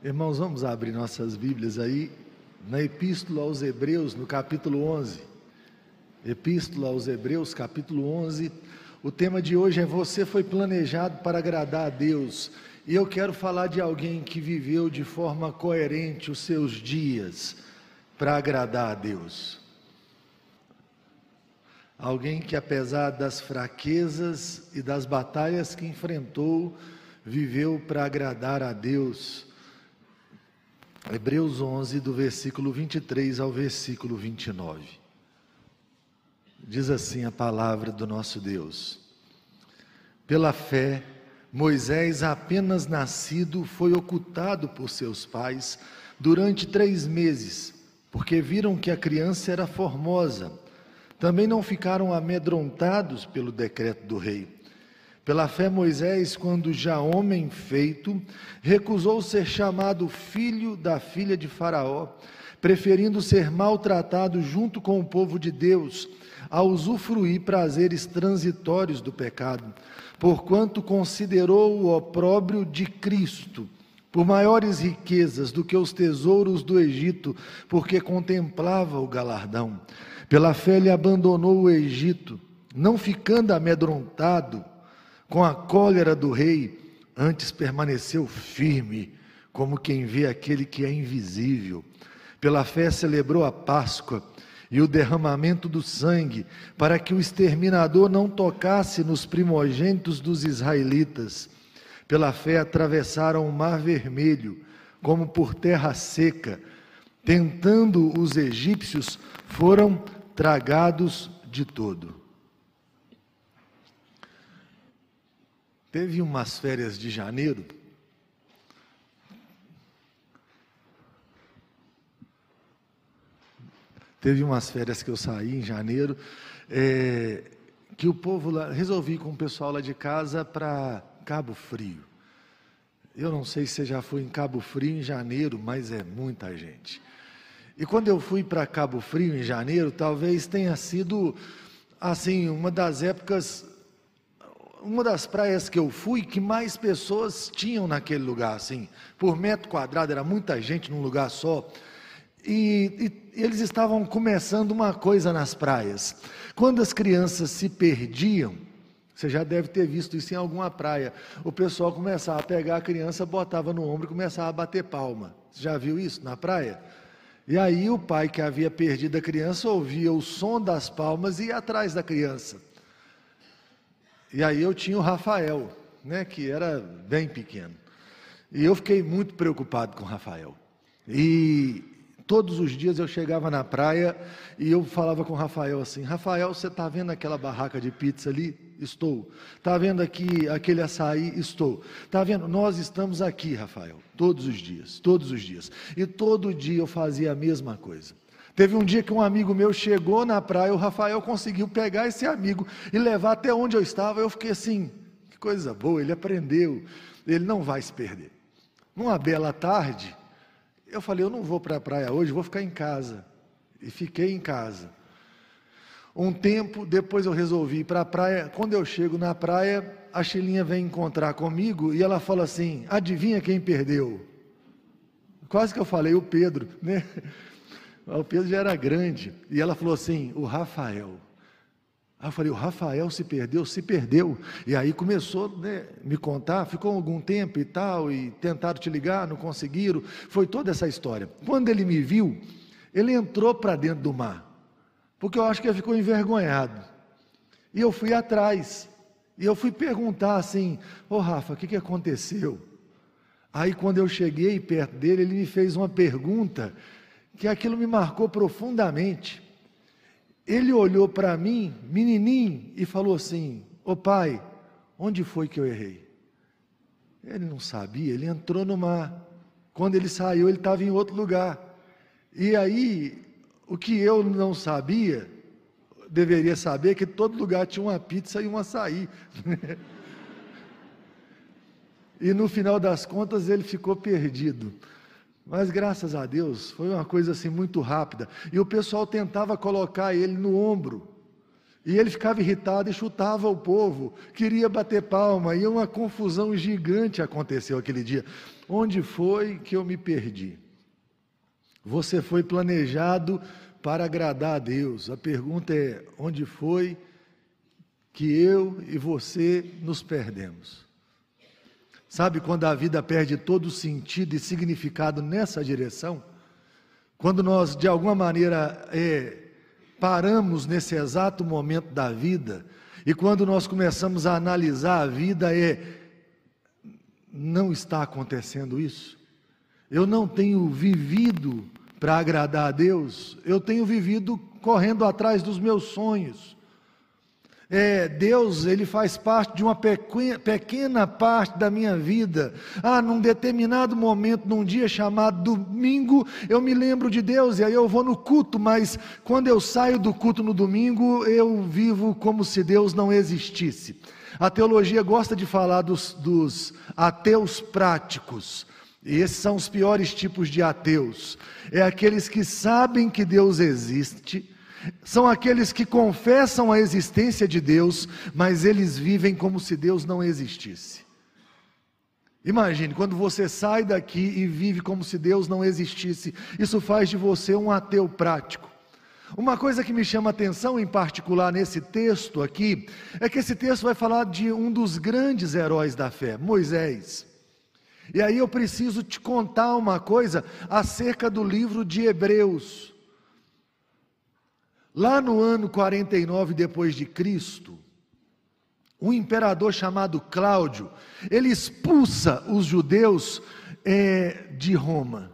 Irmãos, vamos abrir nossas Bíblias aí na Epístola aos Hebreus, no capítulo 11. Epístola aos Hebreus, capítulo 11. O tema de hoje é Você foi planejado para agradar a Deus. E eu quero falar de alguém que viveu de forma coerente os seus dias para agradar a Deus. Alguém que, apesar das fraquezas e das batalhas que enfrentou, viveu para agradar a Deus. Hebreus 11, do versículo 23 ao versículo 29. Diz assim a palavra do nosso Deus: Pela fé, Moisés, apenas nascido, foi ocultado por seus pais durante três meses, porque viram que a criança era formosa. Também não ficaram amedrontados pelo decreto do rei. Pela fé, Moisés, quando já homem feito, recusou ser chamado filho da filha de Faraó, preferindo ser maltratado junto com o povo de Deus, a usufruir prazeres transitórios do pecado, porquanto considerou o opróbrio de Cristo por maiores riquezas do que os tesouros do Egito, porque contemplava o galardão. Pela fé, ele abandonou o Egito, não ficando amedrontado com a cólera do rei, antes permaneceu firme, como quem vê aquele que é invisível. Pela fé celebrou a Páscoa e o derramamento do sangue, para que o exterminador não tocasse nos primogênitos dos israelitas. Pela fé atravessaram o mar vermelho, como por terra seca, tentando os egípcios, foram tragados de todo. Teve umas férias de janeiro. Teve umas férias que eu saí em janeiro, é, que o povo lá, resolvi com o pessoal lá de casa para Cabo Frio. Eu não sei se você já foi em Cabo Frio em janeiro, mas é muita gente. E quando eu fui para Cabo Frio em janeiro, talvez tenha sido assim uma das épocas uma das praias que eu fui que mais pessoas tinham naquele lugar, assim, por metro quadrado, era muita gente num lugar só. E, e, eles estavam começando uma coisa nas praias. Quando as crianças se perdiam, você já deve ter visto isso em alguma praia. O pessoal começava a pegar a criança, botava no ombro e começava a bater palma. Você já viu isso na praia? E aí o pai que havia perdido a criança ouvia o som das palmas e ia atrás da criança. E aí eu tinha o Rafael, né, que era bem pequeno. E eu fiquei muito preocupado com o Rafael. E todos os dias eu chegava na praia e eu falava com o Rafael assim: Rafael, você está vendo aquela barraca de pizza ali? Estou. Está vendo aqui aquele açaí? Estou. Está vendo? Nós estamos aqui, Rafael, todos os dias, todos os dias. E todo dia eu fazia a mesma coisa. Teve um dia que um amigo meu chegou na praia, o Rafael conseguiu pegar esse amigo e levar até onde eu estava. Eu fiquei assim, que coisa boa, ele aprendeu, ele não vai se perder. Numa bela tarde, eu falei, eu não vou para a praia hoje, vou ficar em casa. E fiquei em casa. Um tempo depois eu resolvi ir para a praia. Quando eu chego na praia, a Chilinha vem encontrar comigo e ela fala assim: adivinha quem perdeu? Quase que eu falei o Pedro, né? O Pedro já era grande. E ela falou assim: o Rafael. Aí eu falei, o Rafael se perdeu, se perdeu. E aí começou né, me contar, ficou algum tempo e tal, e tentaram te ligar, não conseguiram. Foi toda essa história. Quando ele me viu, ele entrou para dentro do mar, porque eu acho que ele ficou envergonhado. E eu fui atrás, e eu fui perguntar assim: Ô oh, Rafa, o que, que aconteceu? Aí quando eu cheguei perto dele, ele me fez uma pergunta que aquilo me marcou profundamente. Ele olhou para mim, menininho, e falou assim: Ô pai, onde foi que eu errei? Ele não sabia, ele entrou no mar. Quando ele saiu, ele estava em outro lugar. E aí, o que eu não sabia, deveria saber que todo lugar tinha uma pizza e um açaí. e no final das contas, ele ficou perdido. Mas graças a Deus, foi uma coisa assim muito rápida. E o pessoal tentava colocar ele no ombro. E ele ficava irritado e chutava o povo, queria bater palma, e uma confusão gigante aconteceu aquele dia. Onde foi que eu me perdi? Você foi planejado para agradar a Deus. A pergunta é: onde foi que eu e você nos perdemos? Sabe quando a vida perde todo o sentido e significado nessa direção? Quando nós, de alguma maneira, é, paramos nesse exato momento da vida, e quando nós começamos a analisar a vida, é, não está acontecendo isso. Eu não tenho vivido para agradar a Deus, eu tenho vivido correndo atrás dos meus sonhos. É, Deus, ele faz parte de uma pequena, parte da minha vida. Ah, num determinado momento, num dia chamado domingo, eu me lembro de Deus e aí eu vou no culto, mas quando eu saio do culto no domingo, eu vivo como se Deus não existisse. A teologia gosta de falar dos, dos ateus práticos. E esses são os piores tipos de ateus. É aqueles que sabem que Deus existe, são aqueles que confessam a existência de Deus, mas eles vivem como se Deus não existisse. Imagine, quando você sai daqui e vive como se Deus não existisse, isso faz de você um ateu prático. Uma coisa que me chama atenção em particular nesse texto aqui, é que esse texto vai falar de um dos grandes heróis da fé, Moisés. E aí eu preciso te contar uma coisa acerca do livro de Hebreus. Lá no ano 49 depois de Cristo, um imperador chamado Cláudio, ele expulsa os judeus é, de Roma.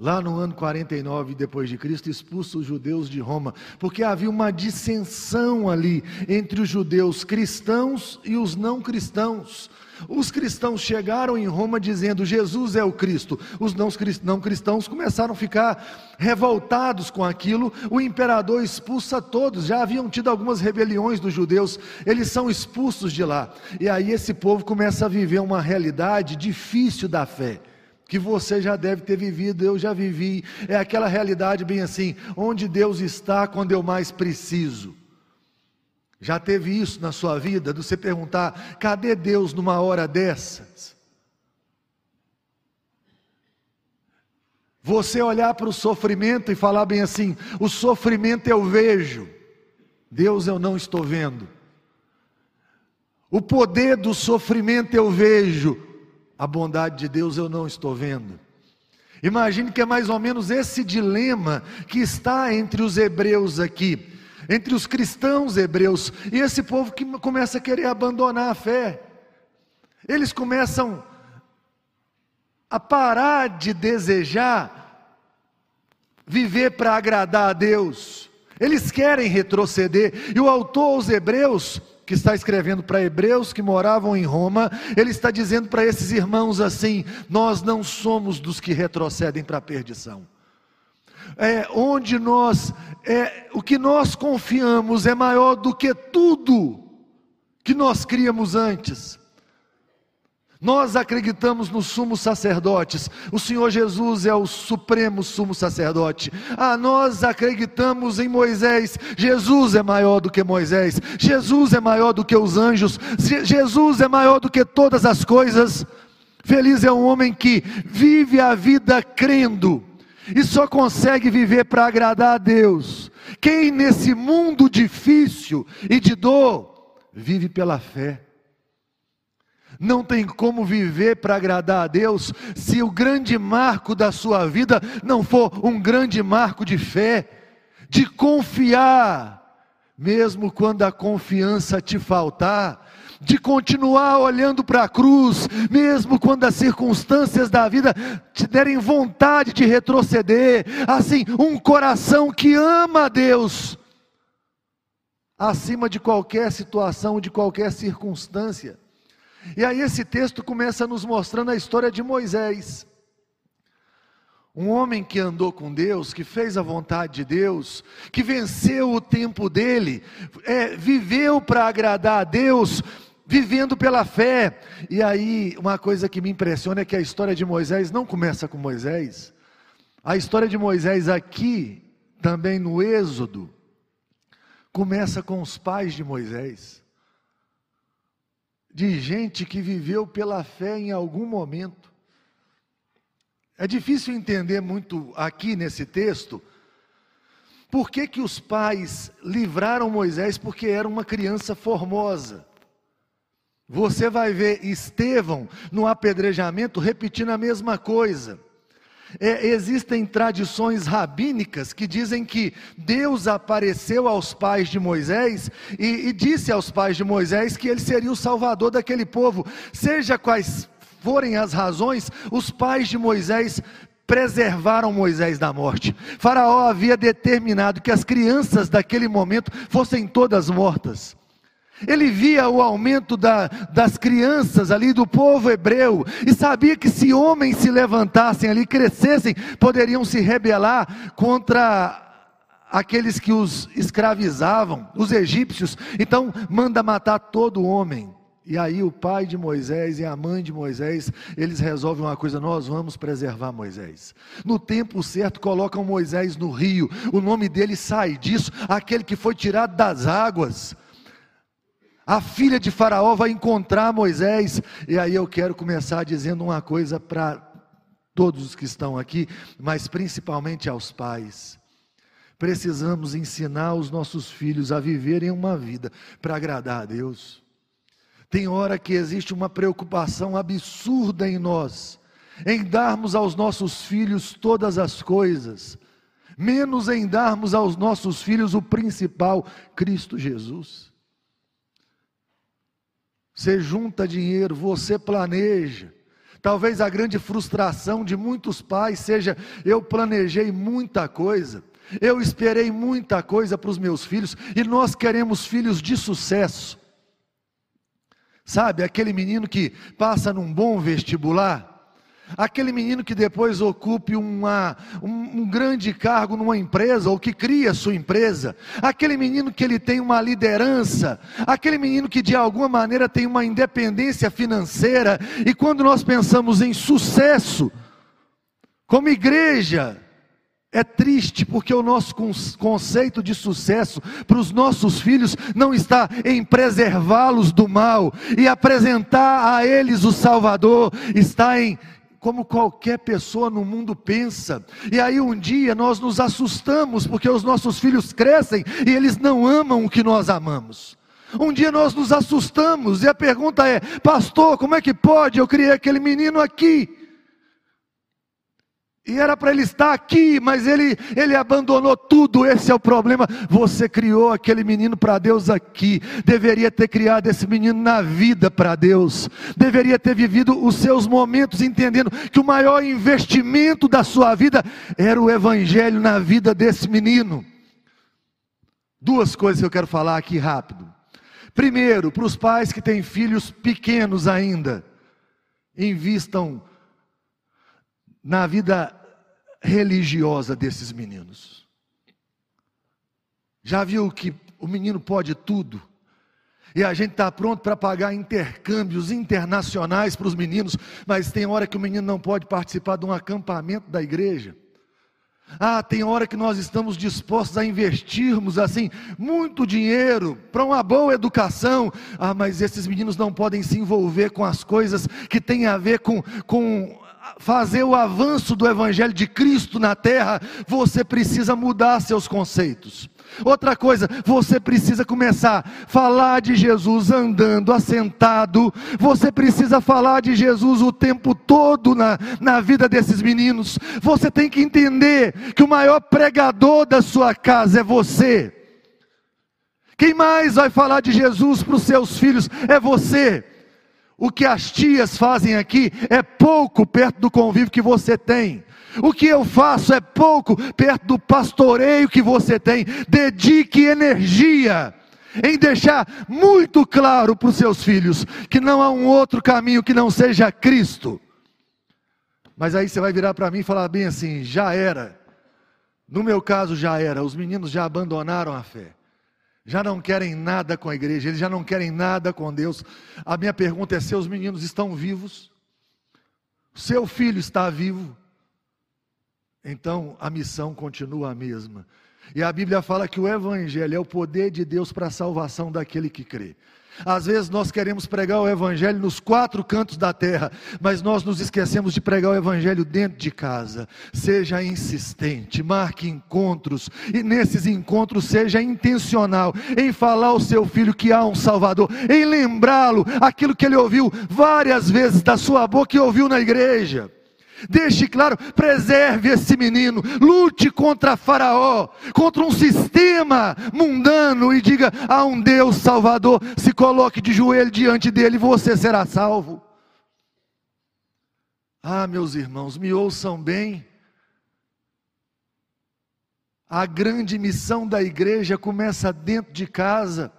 Lá no ano 49 depois de Cristo, expulsa os judeus de Roma, porque havia uma dissensão ali entre os judeus cristãos e os não cristãos. Os cristãos chegaram em Roma dizendo Jesus é o Cristo. Os não cristãos começaram a ficar revoltados com aquilo. O imperador expulsa todos. Já haviam tido algumas rebeliões dos judeus. Eles são expulsos de lá. E aí esse povo começa a viver uma realidade difícil da fé que você já deve ter vivido, eu já vivi. É aquela realidade bem assim, onde Deus está quando eu mais preciso. Já teve isso na sua vida, de você perguntar: cadê Deus numa hora dessas? Você olhar para o sofrimento e falar bem assim: o sofrimento eu vejo, Deus eu não estou vendo. O poder do sofrimento eu vejo, a bondade de Deus eu não estou vendo. Imagine que é mais ou menos esse dilema que está entre os hebreus aqui entre os cristãos hebreus e esse povo que começa a querer abandonar a fé. Eles começam a parar de desejar viver para agradar a Deus. Eles querem retroceder. E o autor aos Hebreus, que está escrevendo para hebreus que moravam em Roma, ele está dizendo para esses irmãos assim: Nós não somos dos que retrocedem para a perdição é, onde nós, é, o que nós confiamos é maior do que tudo que nós criamos antes. Nós acreditamos nos sumos sacerdotes, o Senhor Jesus é o supremo sumo sacerdote. Ah, nós acreditamos em Moisés, Jesus é maior do que Moisés, Jesus é maior do que os anjos, Jesus é maior do que todas as coisas. Feliz é um homem que vive a vida crendo e só consegue viver para agradar a Deus. Quem nesse mundo difícil e de dor vive pela fé. Não tem como viver para agradar a Deus se o grande marco da sua vida não for um grande marco de fé, de confiar, mesmo quando a confiança te faltar, de continuar olhando para a cruz, mesmo quando as circunstâncias da vida te derem vontade de retroceder. Assim, um coração que ama a Deus, acima de qualquer situação, de qualquer circunstância. E aí esse texto começa nos mostrando a história de Moisés. Um homem que andou com Deus, que fez a vontade de Deus, que venceu o tempo dele, é, viveu para agradar a Deus, vivendo pela fé. E aí, uma coisa que me impressiona é que a história de Moisés não começa com Moisés. A história de Moisés aqui, também no Êxodo, começa com os pais de Moisés, de gente que viveu pela fé em algum momento. É difícil entender muito aqui nesse texto por que, que os pais livraram Moisés porque era uma criança formosa. Você vai ver Estevão no apedrejamento repetindo a mesma coisa. É, existem tradições rabínicas que dizem que Deus apareceu aos pais de Moisés e, e disse aos pais de Moisés que ele seria o salvador daquele povo. Seja quais forem as razões, os pais de Moisés preservaram Moisés da morte. Faraó havia determinado que as crianças daquele momento fossem todas mortas. Ele via o aumento da, das crianças ali do povo hebreu e sabia que se homens se levantassem ali, crescessem, poderiam se rebelar contra aqueles que os escravizavam, os egípcios. Então, manda matar todo homem. E aí o pai de Moisés e a mãe de Moisés, eles resolvem uma coisa, nós vamos preservar Moisés. No tempo certo colocam Moisés no rio. O nome dele sai disso, aquele que foi tirado das águas. A filha de Faraó vai encontrar Moisés. E aí eu quero começar dizendo uma coisa para todos os que estão aqui, mas principalmente aos pais. Precisamos ensinar os nossos filhos a viverem uma vida para agradar a Deus. Tem hora que existe uma preocupação absurda em nós, em darmos aos nossos filhos todas as coisas, menos em darmos aos nossos filhos o principal, Cristo Jesus. Você junta dinheiro, você planeja. Talvez a grande frustração de muitos pais seja: eu planejei muita coisa, eu esperei muita coisa para os meus filhos, e nós queremos filhos de sucesso. Sabe, aquele menino que passa num bom vestibular, Aquele menino que depois ocupe uma, um, um, grande cargo numa empresa ou que cria sua empresa, aquele menino que ele tem uma liderança, aquele menino que de alguma maneira tem uma independência financeira, e quando nós pensamos em sucesso, como igreja, é triste porque o nosso conceito de sucesso para os nossos filhos não está em preservá-los do mal. E apresentar a eles o Salvador, está em como qualquer pessoa no mundo pensa. E aí um dia nós nos assustamos porque os nossos filhos crescem e eles não amam o que nós amamos. Um dia nós nos assustamos e a pergunta é: Pastor, como é que pode? Eu criei aquele menino aqui. E era para ele estar aqui, mas ele, ele abandonou tudo. Esse é o problema. Você criou aquele menino para Deus aqui. Deveria ter criado esse menino na vida para Deus. Deveria ter vivido os seus momentos entendendo que o maior investimento da sua vida era o evangelho na vida desse menino. Duas coisas que eu quero falar aqui rápido. Primeiro, para os pais que têm filhos pequenos ainda, invistam na vida religiosa desses meninos. Já viu que o menino pode tudo? E a gente está pronto para pagar intercâmbios internacionais para os meninos, mas tem hora que o menino não pode participar de um acampamento da igreja. Ah, tem hora que nós estamos dispostos a investirmos assim muito dinheiro para uma boa educação. Ah, mas esses meninos não podem se envolver com as coisas que têm a ver com, com fazer o avanço do Evangelho de Cristo na terra, você precisa mudar seus conceitos. Outra coisa, você precisa começar a falar de Jesus andando, assentado. Você precisa falar de Jesus o tempo todo na, na vida desses meninos. Você tem que entender que o maior pregador da sua casa é você. Quem mais vai falar de Jesus para os seus filhos é você. O que as tias fazem aqui é pouco perto do convívio que você tem. O que eu faço é pouco perto do pastoreio que você tem. Dedique energia em deixar muito claro para os seus filhos que não há um outro caminho que não seja Cristo. Mas aí você vai virar para mim e falar bem assim: já era. No meu caso, já era. Os meninos já abandonaram a fé já não querem nada com a igreja, eles já não querem nada com Deus. A minha pergunta é: seus meninos estão vivos? Seu filho está vivo? Então a missão continua a mesma. E a Bíblia fala que o Evangelho é o poder de Deus para a salvação daquele que crê. Às vezes nós queremos pregar o Evangelho nos quatro cantos da terra, mas nós nos esquecemos de pregar o Evangelho dentro de casa. Seja insistente, marque encontros, e nesses encontros seja intencional em falar ao seu filho que há um Salvador, em lembrá-lo aquilo que ele ouviu várias vezes da sua boca e ouviu na igreja. Deixe claro, preserve esse menino, lute contra Faraó, contra um sistema mundano e diga: há um Deus Salvador, se coloque de joelho diante dele você será salvo. Ah, meus irmãos, me ouçam bem. A grande missão da igreja começa dentro de casa.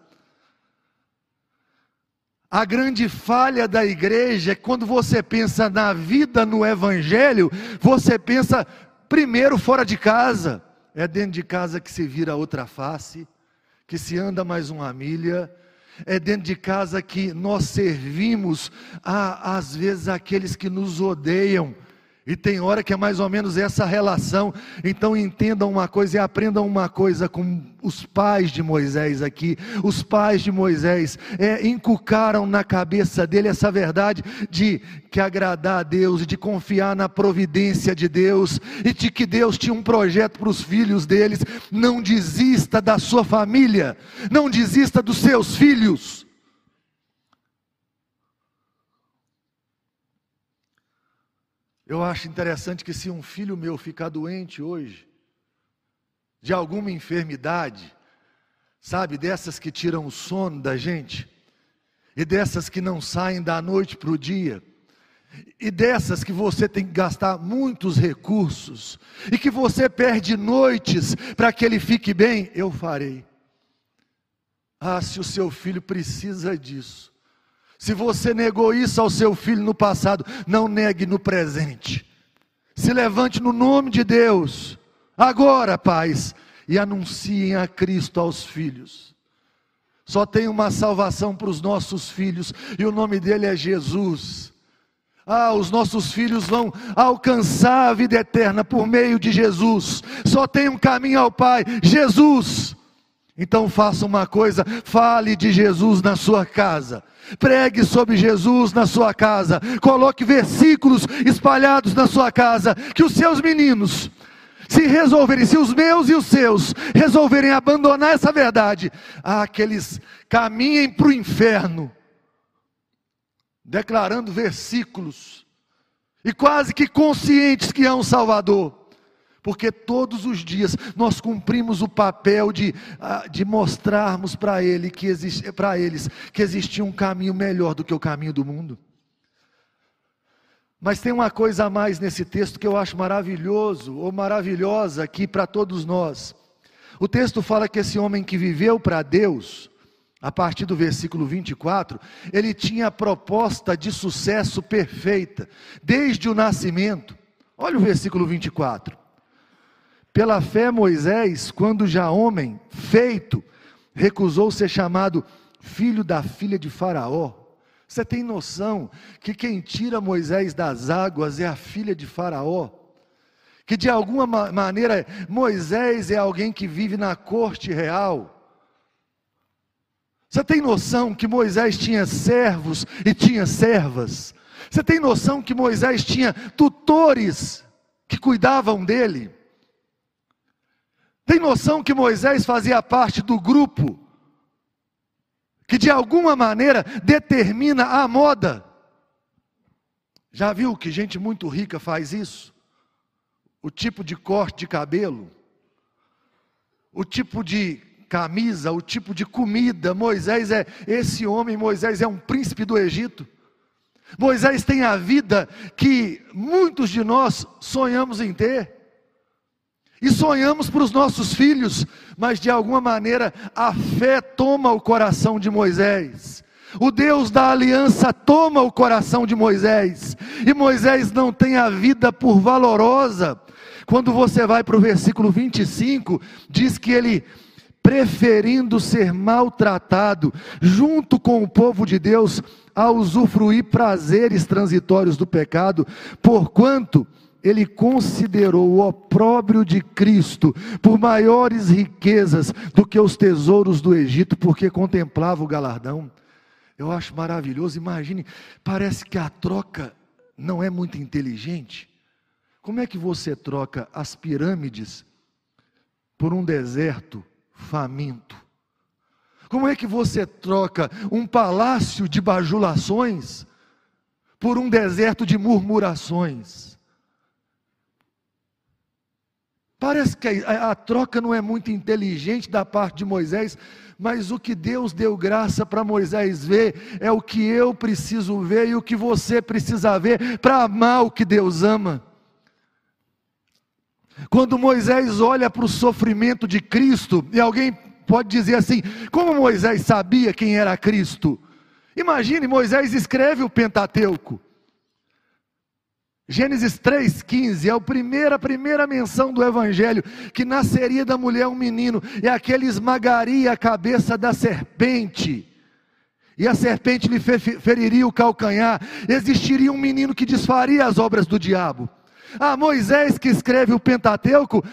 A grande falha da igreja é quando você pensa na vida no evangelho, você pensa primeiro fora de casa. É dentro de casa que se vira outra face, que se anda mais uma milha. É dentro de casa que nós servimos a, às vezes aqueles que nos odeiam e tem hora que é mais ou menos essa relação. Então entendam uma coisa e aprendam uma coisa com os pais de Moisés aqui. Os pais de Moisés é, inculcaram na cabeça dele essa verdade de que agradar a Deus, de confiar na providência de Deus e de que Deus tinha um projeto para os filhos deles. Não desista da sua família, não desista dos seus filhos. Eu acho interessante que se um filho meu ficar doente hoje, de alguma enfermidade, sabe, dessas que tiram o sono da gente, e dessas que não saem da noite para o dia, e dessas que você tem que gastar muitos recursos, e que você perde noites para que ele fique bem, eu farei. Ah, se o seu filho precisa disso, se você negou isso ao seu filho no passado, não negue no presente. Se levante no nome de Deus, agora, pais, e anunciem a Cristo aos filhos. Só tem uma salvação para os nossos filhos, e o nome dele é Jesus. Ah, os nossos filhos vão alcançar a vida eterna por meio de Jesus. Só tem um caminho ao Pai: Jesus. Então faça uma coisa, fale de Jesus na sua casa. Pregue sobre Jesus na sua casa. Coloque versículos espalhados na sua casa. Que os seus meninos, se resolverem, se os meus e os seus resolverem abandonar essa verdade, ah, que eles caminhem para o inferno, declarando versículos, e quase que conscientes que há um Salvador porque todos os dias nós cumprimos o papel de, ah, de mostrarmos para ele que existe, para eles que existia um caminho melhor do que o caminho do mundo. Mas tem uma coisa a mais nesse texto que eu acho maravilhoso ou maravilhosa aqui para todos nós. O texto fala que esse homem que viveu para Deus, a partir do versículo 24, ele tinha a proposta de sucesso perfeita, desde o nascimento. Olha o versículo 24. Pela fé, Moisés, quando já homem, feito, recusou ser chamado filho da filha de Faraó. Você tem noção que quem tira Moisés das águas é a filha de Faraó? Que de alguma maneira Moisés é alguém que vive na corte real. Você tem noção que Moisés tinha servos e tinha servas? Você tem noção que Moisés tinha tutores que cuidavam dele? Tem noção que Moisés fazia parte do grupo que de alguma maneira determina a moda? Já viu que gente muito rica faz isso? O tipo de corte de cabelo, o tipo de camisa, o tipo de comida. Moisés é esse homem, Moisés é um príncipe do Egito. Moisés tem a vida que muitos de nós sonhamos em ter. E sonhamos para os nossos filhos, mas de alguma maneira a fé toma o coração de Moisés. O Deus da aliança toma o coração de Moisés. E Moisés não tem a vida por valorosa. Quando você vai para o versículo 25, diz que ele, preferindo ser maltratado, junto com o povo de Deus, a usufruir prazeres transitórios do pecado, porquanto ele considerou o opróbrio de Cristo por maiores riquezas do que os tesouros do Egito, porque contemplava o galardão. Eu acho maravilhoso. Imagine, parece que a troca não é muito inteligente. Como é que você troca as pirâmides por um deserto faminto? Como é que você troca um palácio de bajulações por um deserto de murmurações? Parece que a, a, troca não é muito inteligente da parte de Moisés, mas o que Deus deu graça para Moisés ver é o que eu preciso ver e o que você precisa ver para amar o que Deus ama. Quando Moisés olha para o sofrimento de Cristo, e alguém pode dizer assim: como Moisés sabia quem era Cristo? Imagine, Moisés escreve o Pentateuco. Gênesis 3,15 é a primeira, a primeira menção do Evangelho, que nasceria da mulher um menino, e aquele esmagaria a cabeça da serpente, e a serpente lhe feriria o calcanhar, existiria um menino que desfaria as obras do diabo. Ah, Moisés que escreve o Pentateuco,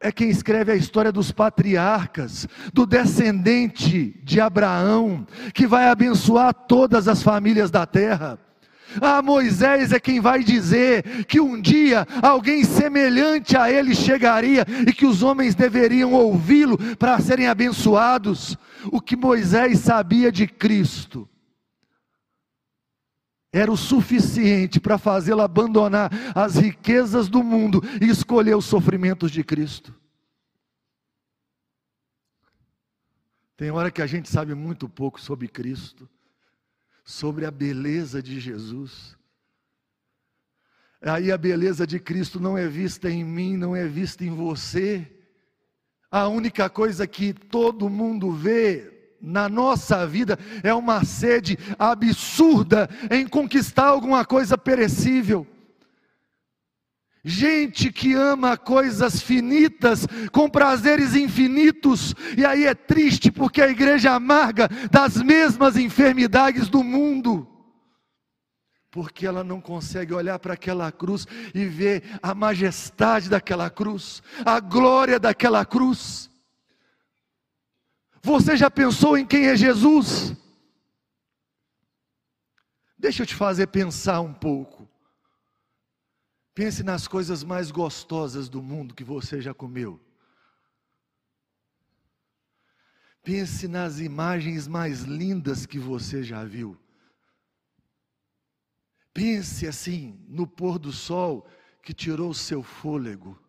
é quem escreve a história dos patriarcas, do descendente de Abraão, que vai abençoar todas as famílias da terra. Ah, Moisés é quem vai dizer que um dia alguém semelhante a ele chegaria e que os homens deveriam ouvi-lo para serem abençoados. O que Moisés sabia de Cristo era o suficiente para fazê-lo abandonar as riquezas do mundo e escolher os sofrimentos de Cristo. Tem hora que a gente sabe muito pouco sobre Cristo sobre a beleza de Jesus. Aí a beleza de Cristo não é vista em mim, não é vista em você. A única coisa que todo mundo vê na nossa vida é uma sede absurda em conquistar alguma coisa perecível. Gente que ama coisas finitas, com prazeres infinitos, e aí é triste porque a igreja amarga das mesmas enfermidades do mundo, porque ela não consegue olhar para aquela cruz e ver a majestade daquela cruz, a glória daquela cruz. Você já pensou em quem é Jesus? Deixa eu te fazer pensar um pouco. Pense nas coisas mais gostosas do mundo que você já comeu. Pense nas imagens mais lindas que você já viu. Pense assim no pôr do sol que tirou o seu fôlego.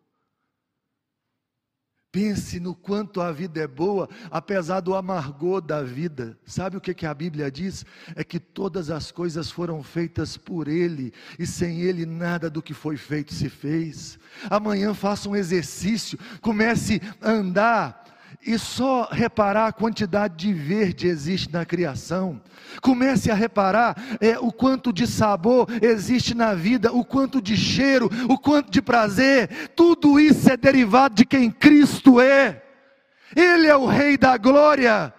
Pense no quanto a vida é boa, apesar do amargor da vida. Sabe o que, que a Bíblia diz? É que todas as coisas foram feitas por Ele, e sem Ele nada do que foi feito se fez. Amanhã faça um exercício, comece a andar e só reparar a quantidade de verde existe na criação. Comece a reparar é, o quanto de sabor existe na vida, o quanto de cheiro, o quanto de prazer. Tudo isso é derivado de quem Cristo é. Ele é o Rei da Glória.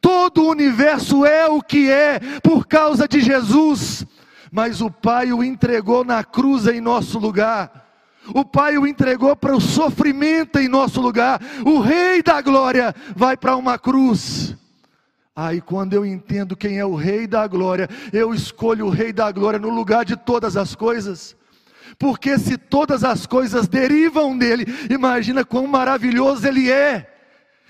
Todo o universo é o que é por causa de Jesus. Mas o Pai o entregou na cruz em nosso lugar o Pai o entregou para o sofrimento em nosso lugar. O Rei da Glória vai para uma cruz. Aí, quando eu entendo quem é o Rei da Glória, eu escolho o Rei da Glória no lugar de todas as coisas. Porque se todas as coisas derivam dele, imagina quão maravilhoso ele é.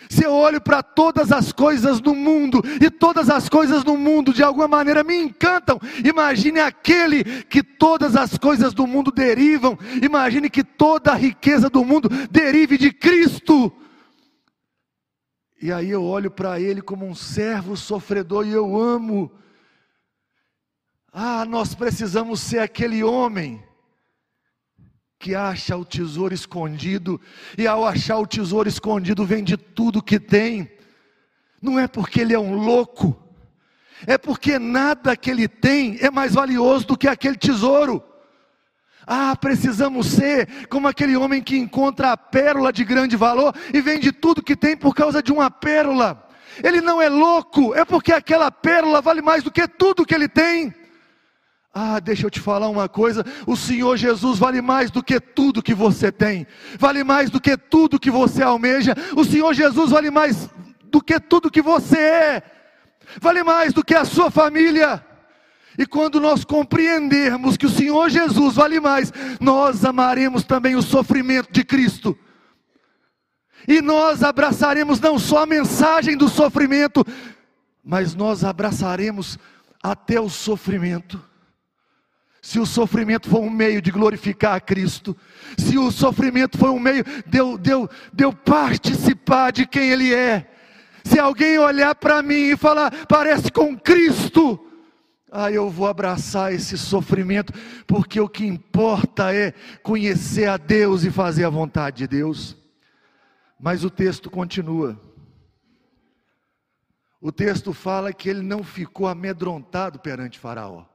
Se eu olho para todas as coisas do mundo e todas as coisas do mundo de alguma maneira me encantam, imagine aquele que todas as coisas do mundo derivam, imagine que toda a riqueza do mundo derive de Cristo. E aí eu olho para ele como um servo sofredor e eu amo. Ah, nós precisamos ser aquele homem que acha o tesouro escondido, e ao achar o tesouro escondido, vende tudo que tem. Não é porque ele é um louco, é porque nada que ele tem é mais valioso do que aquele tesouro. Ah, precisamos ser como aquele homem que encontra a pérola de grande valor e vende tudo que tem por causa de uma pérola. Ele não é louco, é porque aquela pérola vale mais do que tudo que ele tem. Ah, deixa eu te falar uma coisa: o Senhor Jesus vale mais do que tudo que você tem, vale mais do que tudo que você almeja, o Senhor Jesus vale mais do que tudo que você é, vale mais do que a sua família. E quando nós compreendermos que o Senhor Jesus vale mais, nós amaremos também o sofrimento de Cristo. E nós abraçaremos não só a mensagem do sofrimento, mas nós abraçaremos até o sofrimento. Se o sofrimento for um meio de glorificar a Cristo, se o sofrimento foi um meio de eu, de eu, de eu participar de quem Ele é, se alguém olhar para mim e falar, parece com Cristo, ah, eu vou abraçar esse sofrimento, porque o que importa é conhecer a Deus e fazer a vontade de Deus. Mas o texto continua. O texto fala que ele não ficou amedrontado perante Faraó.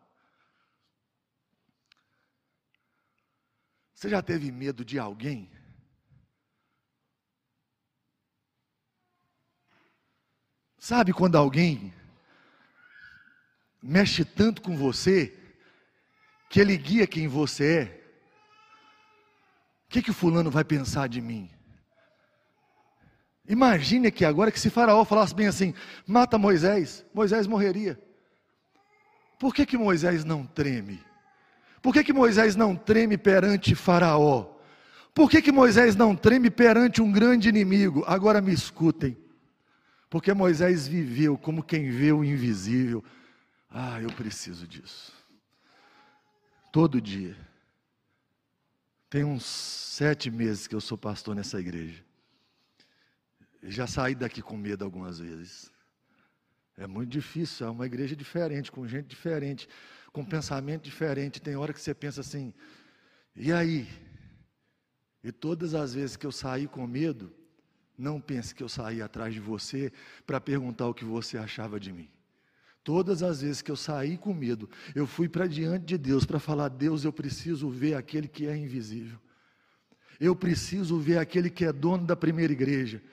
Você já teve medo de alguém? Sabe quando alguém mexe tanto com você que ele guia quem você é? O que, que o fulano vai pensar de mim? Imagine aqui agora que se Faraó falasse bem assim: mata Moisés, Moisés morreria. Por que, que Moisés não treme? Por que, que Moisés não treme perante Faraó? Por que, que Moisés não treme perante um grande inimigo? Agora me escutem. Porque Moisés viveu como quem vê o invisível. Ah, eu preciso disso. Todo dia. Tem uns sete meses que eu sou pastor nessa igreja. Já saí daqui com medo algumas vezes. É muito difícil, é uma igreja diferente, com gente diferente, com pensamento diferente. Tem hora que você pensa assim, e aí? E todas as vezes que eu saí com medo, não pense que eu saí atrás de você para perguntar o que você achava de mim. Todas as vezes que eu saí com medo, eu fui para diante de Deus para falar: Deus, eu preciso ver aquele que é invisível. Eu preciso ver aquele que é dono da primeira igreja.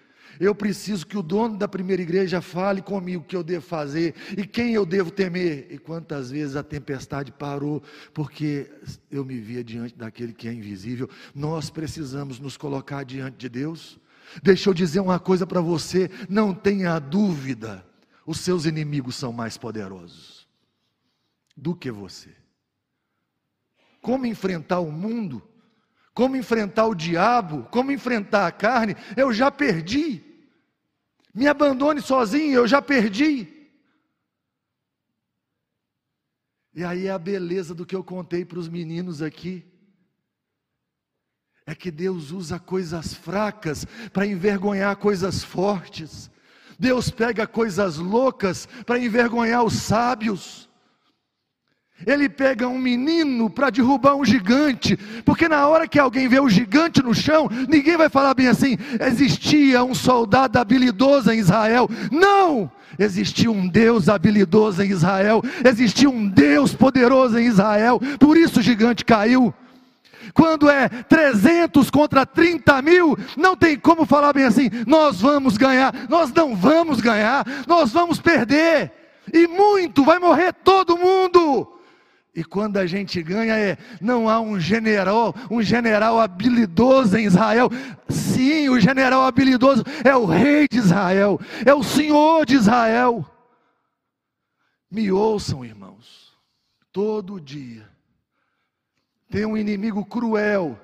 Eu preciso que o dono da primeira igreja fale comigo o que eu devo fazer e quem eu devo temer. E quantas vezes a tempestade parou porque eu me via diante daquele que é invisível. Nós precisamos nos colocar diante de Deus. Deixa eu dizer uma coisa para você: não tenha dúvida, os seus inimigos são mais poderosos do que você. Como enfrentar o mundo? Como enfrentar o diabo, como enfrentar a carne, eu já perdi. Me abandone sozinho, eu já perdi. E aí é a beleza do que eu contei para os meninos aqui. É que Deus usa coisas fracas para envergonhar coisas fortes. Deus pega coisas loucas para envergonhar os sábios. Ele pega um menino para derrubar um gigante, porque na hora que alguém vê o gigante no chão, ninguém vai falar bem assim: existia um soldado habilidoso em Israel. Não! Existia um Deus habilidoso em Israel, existia um Deus poderoso em Israel, por isso o gigante caiu. Quando é 300 contra 30 mil, não tem como falar bem assim: nós vamos ganhar, nós não vamos ganhar, nós vamos perder, e muito, vai morrer todo mundo. E quando a gente ganha é, não há um general, um general habilidoso em Israel. Sim, o general habilidoso é o rei de Israel, é o Senhor de Israel. Me ouçam, irmãos. Todo dia tem um inimigo cruel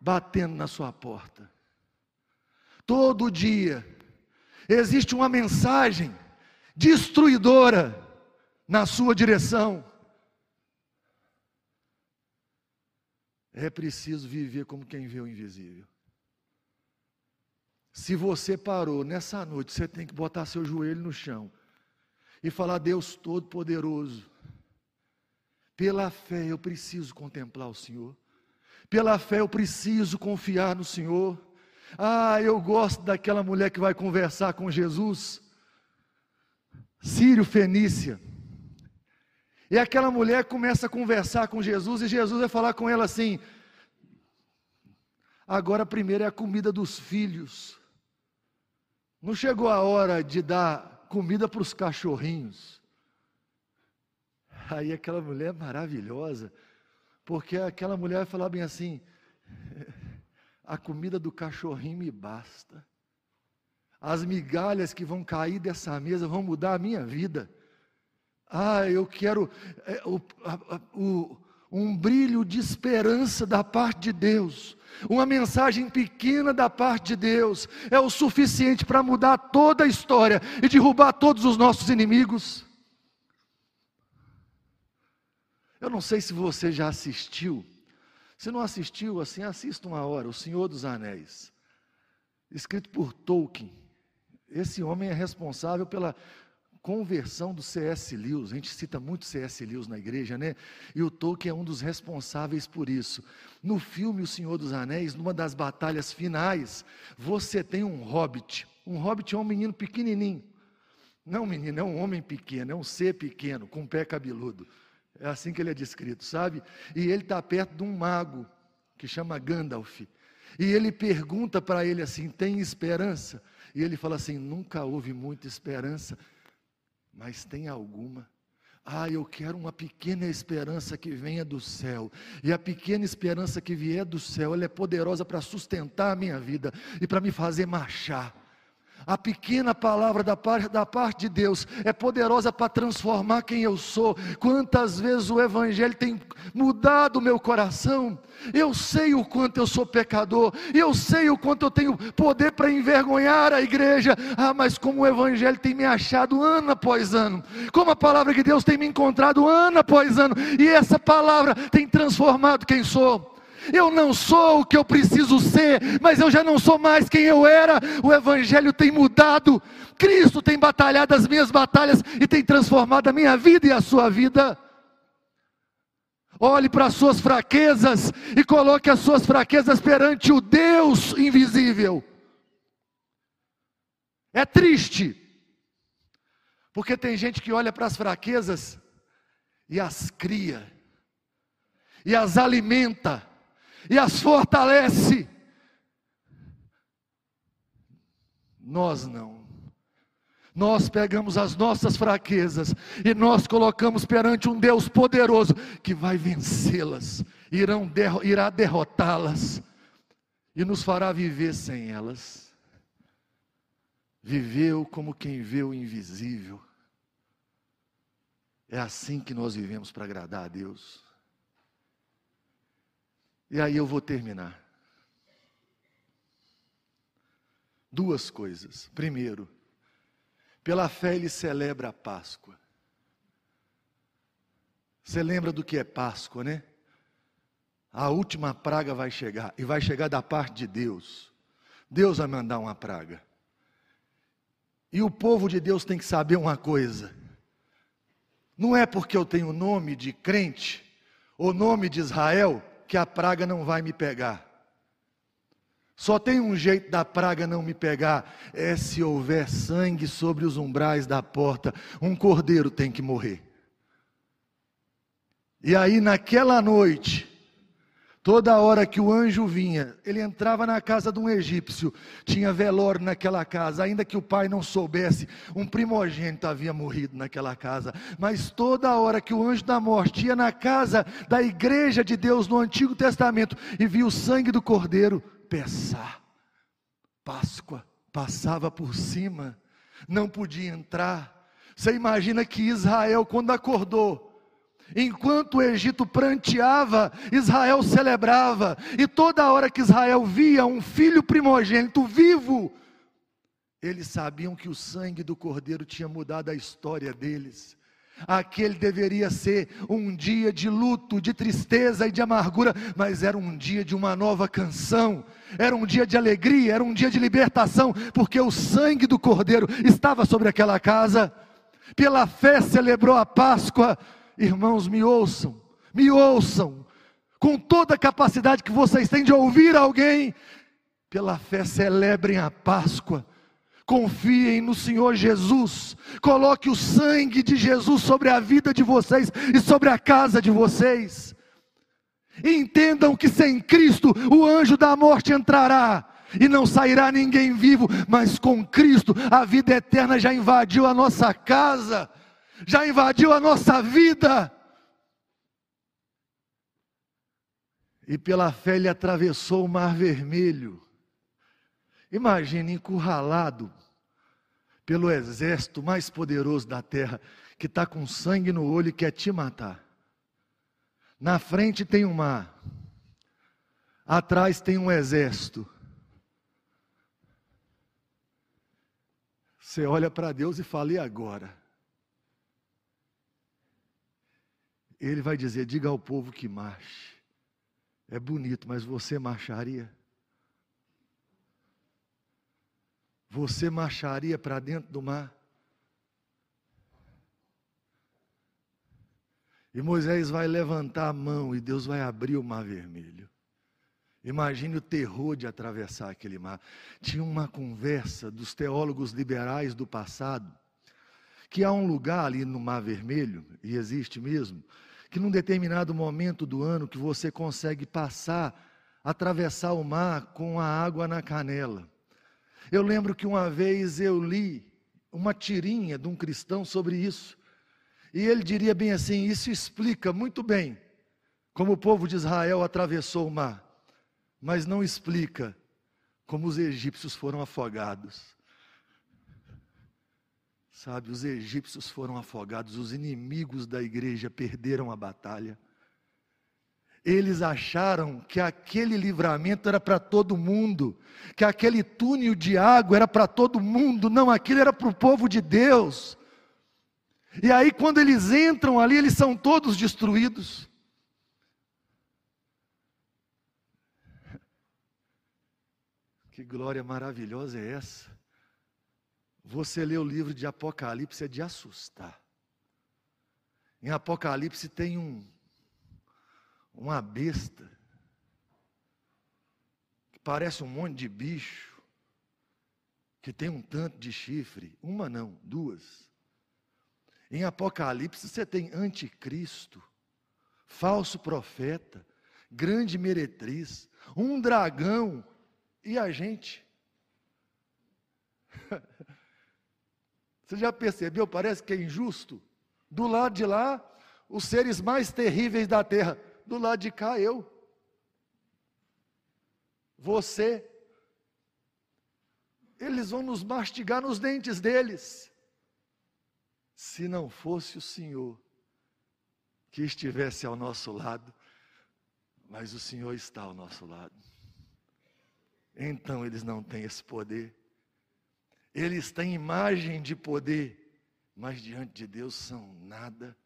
batendo na sua porta. Todo dia existe uma mensagem destruidora na sua direção. É preciso viver como quem vê o invisível. Se você parou nessa noite, você tem que botar seu joelho no chão e falar: Deus Todo-Poderoso, pela fé eu preciso contemplar o Senhor, pela fé eu preciso confiar no Senhor. Ah, eu gosto daquela mulher que vai conversar com Jesus, Sírio Fenícia. E aquela mulher começa a conversar com Jesus e Jesus vai falar com ela assim: agora primeiro é a comida dos filhos. Não chegou a hora de dar comida para os cachorrinhos. Aí aquela mulher maravilhosa, porque aquela mulher falava bem assim: a comida do cachorrinho me basta. As migalhas que vão cair dessa mesa vão mudar a minha vida. Ah, eu quero é, o, a, o, um brilho de esperança da parte de Deus. Uma mensagem pequena da parte de Deus é o suficiente para mudar toda a história e derrubar todos os nossos inimigos. Eu não sei se você já assistiu. Se não assistiu, assim, assista uma hora, O Senhor dos Anéis, escrito por Tolkien. Esse homem é responsável pela conversão do C.S. Lewis. A gente cita muito C.S. Lewis na igreja, né? E o Tolkien é um dos responsáveis por isso. No filme O Senhor dos Anéis, numa das batalhas finais, você tem um hobbit. Um hobbit é um menino pequenininho. Não, menino, é um homem pequeno, é um ser pequeno, com um pé cabeludo. É assim que ele é descrito, sabe? E ele está perto de um mago que chama Gandalf. E ele pergunta para ele assim: tem esperança? E ele fala assim: nunca houve muita esperança, mas tem alguma. Ah, eu quero uma pequena esperança que venha do céu. E a pequena esperança que vier do céu, ela é poderosa para sustentar a minha vida e para me fazer marchar. A pequena palavra da parte, da parte de Deus é poderosa para transformar quem eu sou. Quantas vezes o Evangelho tem mudado o meu coração. Eu sei o quanto eu sou pecador, eu sei o quanto eu tenho poder para envergonhar a igreja. Ah, mas como o Evangelho tem me achado ano após ano, como a palavra de Deus tem me encontrado ano após ano, e essa palavra tem transformado quem sou. Eu não sou o que eu preciso ser, mas eu já não sou mais quem eu era. O Evangelho tem mudado. Cristo tem batalhado as minhas batalhas e tem transformado a minha vida e a sua vida. Olhe para as suas fraquezas e coloque as suas fraquezas perante o Deus invisível. É triste, porque tem gente que olha para as fraquezas e as cria, e as alimenta, e as fortalece. Nós não. Nós pegamos as nossas fraquezas e nós colocamos perante um Deus poderoso que vai vencê-las, irá derrotá-las e nos fará viver sem elas. Viveu como quem vê o invisível. É assim que nós vivemos para agradar a Deus. E aí eu vou terminar. Duas coisas. Primeiro, pela fé ele celebra a Páscoa. Você lembra do que é Páscoa, né? A última praga vai chegar, e vai chegar da parte de Deus. Deus vai mandar uma praga. E o povo de Deus tem que saber uma coisa: não é porque eu tenho o nome de crente, ou nome de Israel, que a praga não vai me pegar. Só tem um jeito da praga não me pegar: é se houver sangue sobre os umbrais da porta. Um cordeiro tem que morrer. E aí, naquela noite, Toda hora que o anjo vinha, ele entrava na casa de um egípcio, tinha velório naquela casa, ainda que o pai não soubesse, um primogênito havia morrido naquela casa. Mas toda hora que o anjo da morte ia na casa da igreja de Deus no Antigo Testamento e via o sangue do cordeiro, Pessá, Páscoa, passava por cima, não podia entrar. Você imagina que Israel, quando acordou, Enquanto o Egito pranteava, Israel celebrava, e toda hora que Israel via um filho primogênito vivo, eles sabiam que o sangue do cordeiro tinha mudado a história deles. Aquele deveria ser um dia de luto, de tristeza e de amargura, mas era um dia de uma nova canção, era um dia de alegria, era um dia de libertação, porque o sangue do cordeiro estava sobre aquela casa. Pela fé celebrou a Páscoa, Irmãos, me ouçam, me ouçam, com toda a capacidade que vocês têm de ouvir alguém, pela fé celebrem a Páscoa, confiem no Senhor Jesus, coloque o sangue de Jesus sobre a vida de vocês e sobre a casa de vocês. Entendam que sem Cristo o anjo da morte entrará e não sairá ninguém vivo, mas com Cristo a vida eterna já invadiu a nossa casa já invadiu a nossa vida. E pela fé ele atravessou o Mar Vermelho. Imagine encurralado pelo exército mais poderoso da terra, que está com sangue no olho e quer te matar. Na frente tem um mar, atrás tem um exército. Você olha para Deus e fala: e agora? Ele vai dizer: diga ao povo que marche. É bonito, mas você marcharia? Você marcharia para dentro do mar? E Moisés vai levantar a mão e Deus vai abrir o mar vermelho. Imagine o terror de atravessar aquele mar. Tinha uma conversa dos teólogos liberais do passado, que há um lugar ali no Mar Vermelho, e existe mesmo, que num determinado momento do ano que você consegue passar, atravessar o mar com a água na canela. Eu lembro que uma vez eu li uma tirinha de um cristão sobre isso. E ele diria bem assim: isso explica muito bem como o povo de Israel atravessou o mar, mas não explica como os egípcios foram afogados. Sabe, os egípcios foram afogados, os inimigos da igreja perderam a batalha. Eles acharam que aquele livramento era para todo mundo, que aquele túnel de água era para todo mundo, não, aquilo era para o povo de Deus. E aí, quando eles entram ali, eles são todos destruídos. Que glória maravilhosa é essa? Você lê o livro de Apocalipse é de assustar. Em Apocalipse tem um uma besta que parece um monte de bicho que tem um tanto de chifre, uma não, duas. Em Apocalipse você tem anticristo, falso profeta, grande meretriz, um dragão e a gente. Você já percebeu? Parece que é injusto. Do lado de lá, os seres mais terríveis da terra. Do lado de cá, eu. Você. Eles vão nos mastigar nos dentes deles. Se não fosse o Senhor que estivesse ao nosso lado, mas o Senhor está ao nosso lado. Então eles não têm esse poder. Eles têm imagem de poder, mas diante de Deus são nada.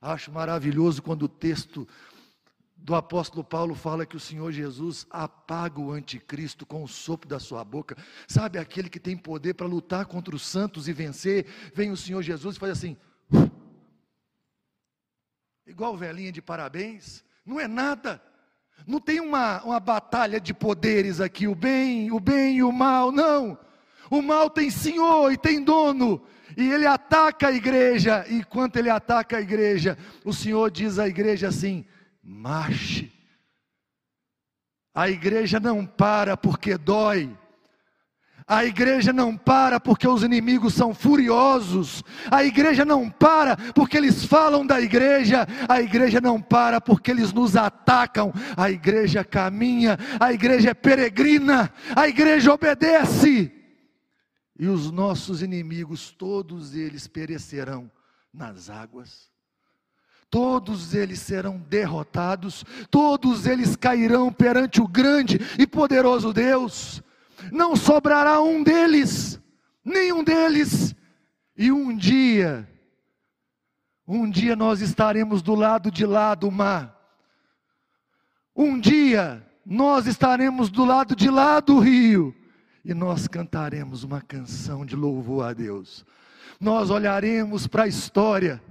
Acho maravilhoso quando o texto do apóstolo Paulo fala que o Senhor Jesus apaga o anticristo com o sopro da sua boca. Sabe aquele que tem poder para lutar contra os santos e vencer? Vem o Senhor Jesus e faz assim. Igual velhinha de parabéns. Não é nada. Não tem uma, uma batalha de poderes aqui, o bem, o bem e o mal, não. O mal tem senhor e tem dono, e ele ataca a igreja, e enquanto ele ataca a igreja, o Senhor diz à igreja assim: marche. A igreja não para porque dói. A igreja não para porque os inimigos são furiosos. A igreja não para porque eles falam da igreja. A igreja não para porque eles nos atacam. A igreja caminha. A igreja é peregrina. A igreja obedece. E os nossos inimigos, todos eles perecerão nas águas. Todos eles serão derrotados, todos eles cairão perante o grande e poderoso Deus, não sobrará um deles, nenhum deles, e um dia, um dia nós estaremos do lado de lá do mar, um dia nós estaremos do lado de lá do rio, e nós cantaremos uma canção de louvor a Deus, nós olharemos para a história,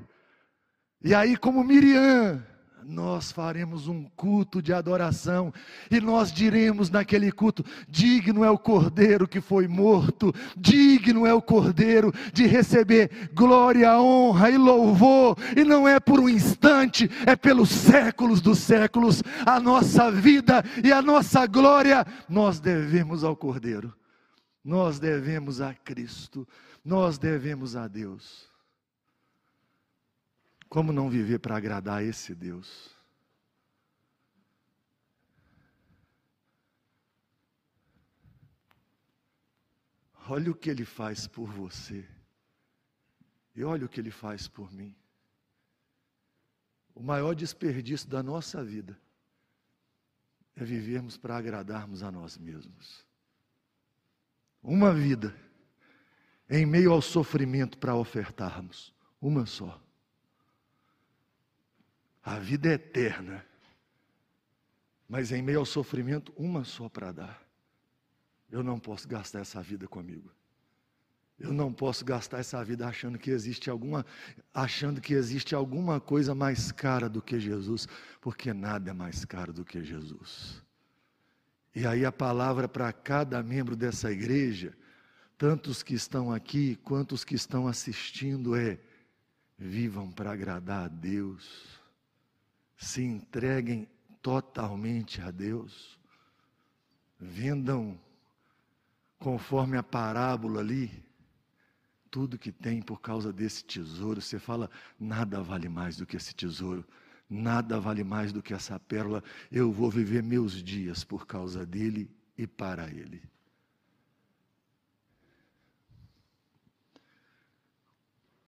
e aí, como Miriam, nós faremos um culto de adoração e nós diremos naquele culto: digno é o cordeiro que foi morto, digno é o cordeiro de receber glória, honra e louvor, e não é por um instante, é pelos séculos dos séculos. A nossa vida e a nossa glória nós devemos ao cordeiro, nós devemos a Cristo, nós devemos a Deus. Como não viver para agradar esse Deus? Olha o que ele faz por você, e olha o que ele faz por mim. O maior desperdício da nossa vida é vivermos para agradarmos a nós mesmos. Uma vida em meio ao sofrimento para ofertarmos, uma só. A vida é eterna, mas em meio ao sofrimento, uma só para dar. Eu não posso gastar essa vida comigo. Eu não posso gastar essa vida achando que existe alguma, achando que existe alguma coisa mais cara do que Jesus, porque nada é mais caro do que Jesus. E aí a palavra para cada membro dessa igreja, tanto os que estão aqui quanto os que estão assistindo, é: vivam para agradar a Deus, se entreguem totalmente a Deus, vendam conforme a parábola ali, tudo que tem por causa desse tesouro. Você fala, nada vale mais do que esse tesouro, nada vale mais do que essa pérola. Eu vou viver meus dias por causa dele e para ele.